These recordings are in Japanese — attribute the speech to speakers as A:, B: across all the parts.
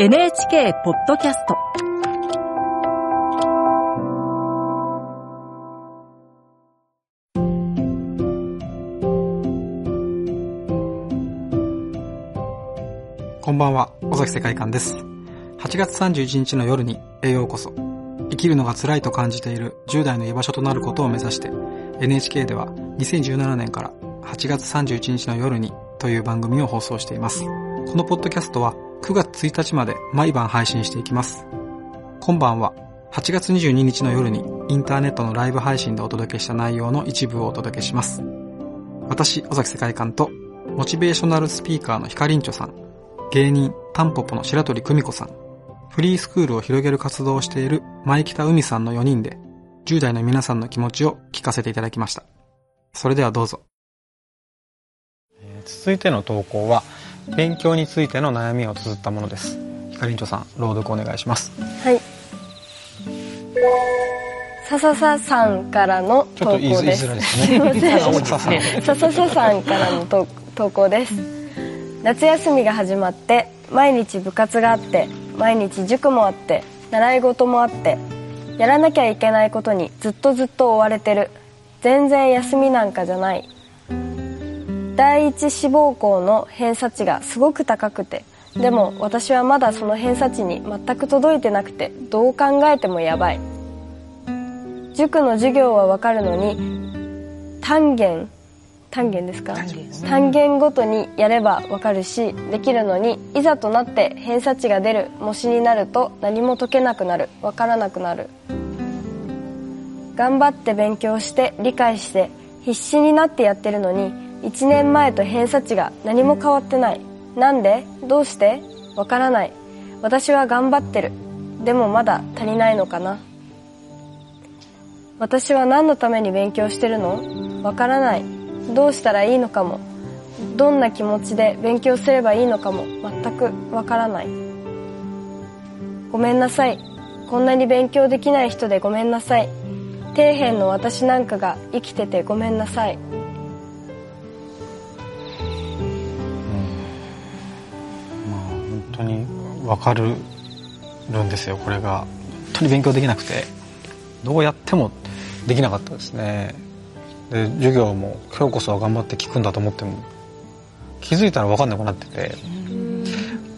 A: NHK ポッドキャスト
B: こんばんは、尾崎世界観です。8月31日の夜に栄養こそ。生きるのが辛いと感じている10代の居場所となることを目指して、NHK では2017年から8月31日の夜にという番組を放送しています。このポッドキャストは9月1日まで毎晩配信していきます。今晩は8月22日の夜にインターネットのライブ配信でお届けした内容の一部をお届けします。私、尾崎世界観とモチベーショナルスピーカーのヒカリンチョさん、芸人タンポポの白鳥久美子さん、フリースクールを広げる活動をしている前北海さんの4人で10代の皆さんの気持ちを聞かせていただきました。それではどうぞ。続いての投稿は勉強についての悩みを綴ったものです。ひかりんちょさん朗読お願いします。
C: はい。ささささんからの投稿です。ちょっと言いづらいですね。ささささんからの投稿です。夏休みが始まって毎日部活があって毎日塾もあって習い事もあってやらなきゃいけないことにずっとずっと追われてる。全然休みなんかじゃない第一志望校の偏差値がすごく高くてでも私はまだその偏差値に全く届いてなくてどう考えてもやばい。塾の授業はわかるのに単元単元ですか？単元ごとにやればわかるしできるのにいざとなって偏差値が出る模試になると何も解けなくなるわからなくなる。頑張って勉強して理解して必死になってやってるのに1年前と偏差値が何も変わってない。なんで？どうして？わからない。私は頑張ってる。でもまだ足りないのかな。私は何のために勉強してるの？わからない。どうしたらいいのかも。どんな気持ちで勉強すればいいのかも。全くわからない。ごめんなさい。こんなに勉強できない人でごめんなさい。底辺の私なんかが生きててごめんなさい。
B: 当に分かるんですよこれが。本当に勉強できなくてどうやってもできなかったですね。で授業も今日こそは頑張って聞くんだと思っても気づいたら分かんなくなってて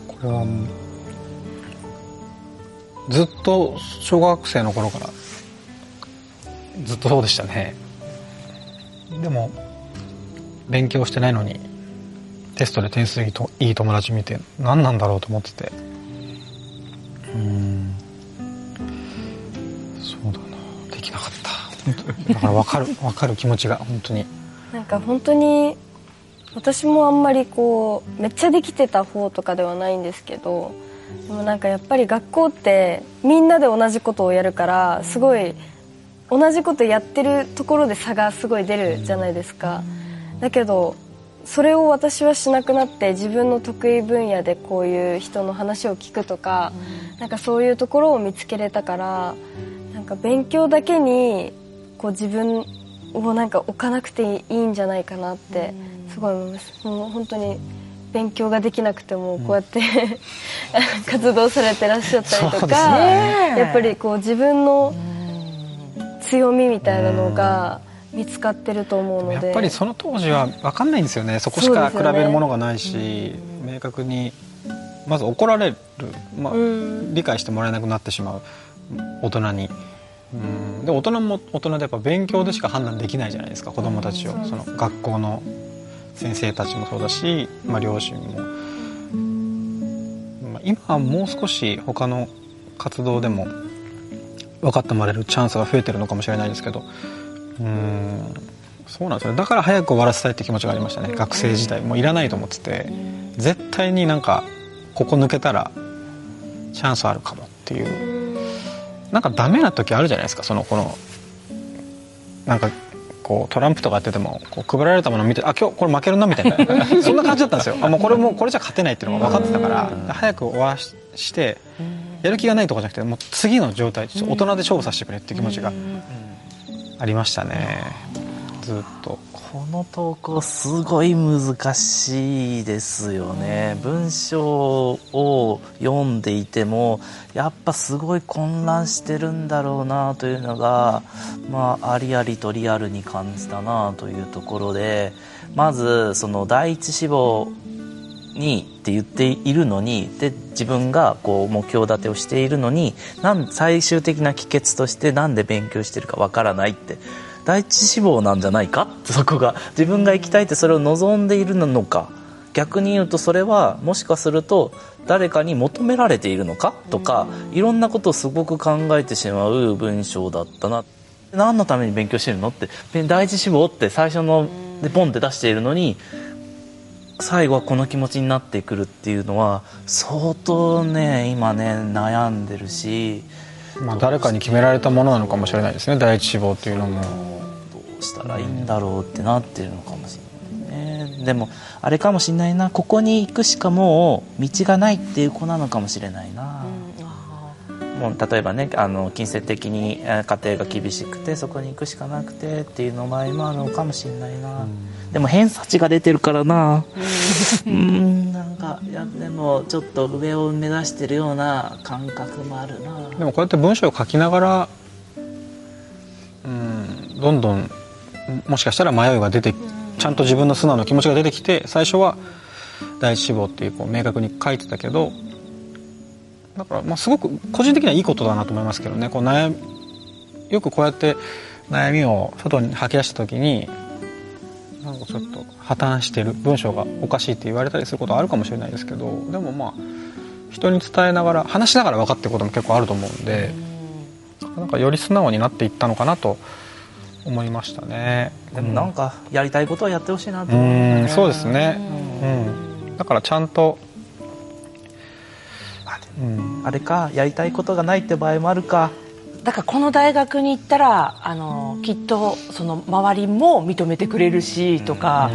B: これはずっと小学生の頃からずっとそうでしたね。でも勉強してないのにテストで点数いいといい友達見て何なんだろうと思ってて。うん。そうだな。できなかった。だから分かる分かる気持ちが本当に。
C: なんか本当に私もあんまりこうめっちゃできてた方とかではないんですけどでもなんかやっぱり学校ってみんなで同じことをやるからすごい同じことやってるところで差がすごい出るじゃないですか。だけどそれを私はしなくなって自分の得意分野でこういう人の話を聞くとか、うん、なんかそういうところを見つけれたからなんか勉強だけにこう自分をなんか置かなくていいんじゃないかなってすごい思います。もう本当に勉強ができなくてもこうやって、うん、活動されてらっしゃったりとか、ね、やっぱりこう自分の強みみたいなのが。見つかってると思うので。
B: やっぱりその当時は分かんないんですよね。そこしか比べるものがないし、ね、明確にまず怒られる、まあ、理解してもらえなくなってしまう。大人に。うん。で大人も大人でやっぱ勉強でしか判断できないじゃないですか。子どもたちを、その学校の先生たちもそうだし、まあ、両親も、まあ、今はもう少し他の活動でも分かってもらえるチャンスが増えてるのかもしれないですけどうん。そうなんですよだから早く終わらせたいって気持ちがありましたね。学生時代。もういらないと思ってて。絶対になんかここ抜けたらチャンスあるかもっていう。なんかダメな時あるじゃないですか。そのこのなんかこうトランプとかやっててもこう配られたものを見てあ今日これ負けるなみたいな。そんな感じだったんですよ。あもうこれもこれじゃ勝てないっていうのが分かってたから早く終わらしてやる気がないとかじゃなくてもう次の状態大人で勝負させてくれっていう気持ちがありましたね。ずっと。こ
D: の投稿すごい難しいですよね。文章を読んでいてもやっぱすごい混乱してるんだろうなというのがまあありありとリアルに感じたなというところでまずその第一志望にって言っているのにで自分がこう目標立てをしているのになん最終的な帰結として何で勉強してるかわからないって第一志望なんじゃないか？っ てそこが。自分が行きたいってそれを望んでいるのか。逆に言うとそれはもしかすると誰かに求められているのか？とかいろんなことをすごく考えてしまう文章だったな。何のために勉強してるの？って第一志望って最初のでポンって出しているのに最後はこの気持ちになってくるっていうのは相当ね今ね悩んでるし、
B: まあ、誰かに決められたものなのかもしれないですね。第一志望っていうのも。
D: どうしたらいいんだろうってなってるのかもしれないね。でもあれかもしれないな。ここに行くしかもう道がないっていう子なのかもしれないな、もう例えばねあの金銭的に家庭が厳しくてそこに行くしかなくてっていうの場合もあるのかもしれないな、でも偏差値が出てるからな。うん。なんかいやでもちょっと上を目指してるような感覚もあるな。
B: でもこうやって文章を書きながらうんどんどんもしかしたら迷いが出てちゃんと自分の素直な気持ちが出てきて最初は第一志望っていうこう明確に書いてたけどだからまあすごく個人的にはいいことだなと思いますけどね。こう悩よくこうやって悩みを外に吐き出した時になんかちょっと破綻してる文章がおかしいって言われたりすることはあるかもしれないですけどでもまあ人に伝えながら話しながら分かっていくことも結構あると思うんでなんかより素直になっていったのかなと思いましたね。
D: でもなんかやりたいことはやってほしいなと
B: 思う、ね、そうですね、うん、だからちゃんと
D: うん、あれかやりたいことがないって場合もあるか。
E: だからこの大学に行ったらあのきっとその周りも認めてくれるしとか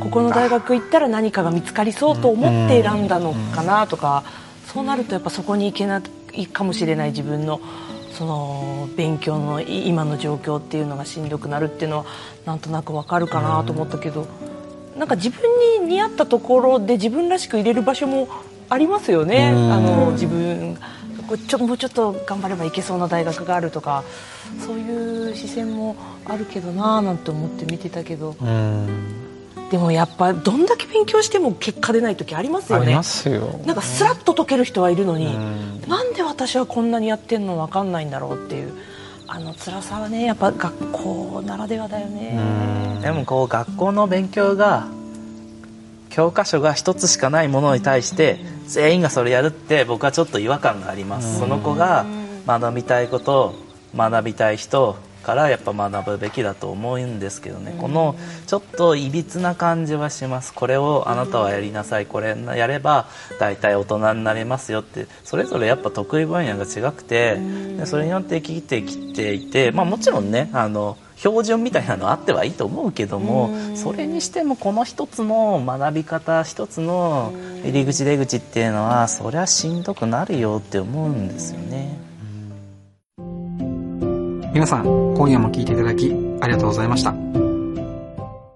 E: ここの大学行ったら何かが見つかりそうと思って選んだのかなとかそうなるとやっぱそこに行けないかもしれない自分のその勉強の今の状況っていうのがしんどくなるっていうのはなんとなくわかるかなと思ったけどなんか自分に似合ったところで自分らしく入れる場所もありますよね。あの自分ちょもうちょっと頑張ればいけそうな大学があるとかそういう視線もあるけどなーなんて思って見てたけど。でもやっぱどんだけ勉強しても結果出ない時ありますよね。なんかスラッと解ける人はいるのになんで私はこんなにやってんの分かんないんだろうっていうあの辛さはねやっぱ学校ならではだよね。
D: でもこう学校の勉強が教科書が一つしかないものに対して全員がそれやるって僕はちょっと違和感があります。その子が学びたいこと学びたい人からやっぱ学ぶべきだと思うんですけどね。このちょっといびつな感じはします。これをあなたはやりなさい。これやれば大体大人になれますよって。それぞれやっぱ得意分野が違くてでそれによって生きてきていて、まあ、もちろんねあの標準みたいなのあってはいいと思うけどもそれにしてもこの一つの学び方一つの入り口出口っていうのはそりゃしんどくなるよって思うんですよね。
B: 皆さん今夜も聞いていただきありがとうございました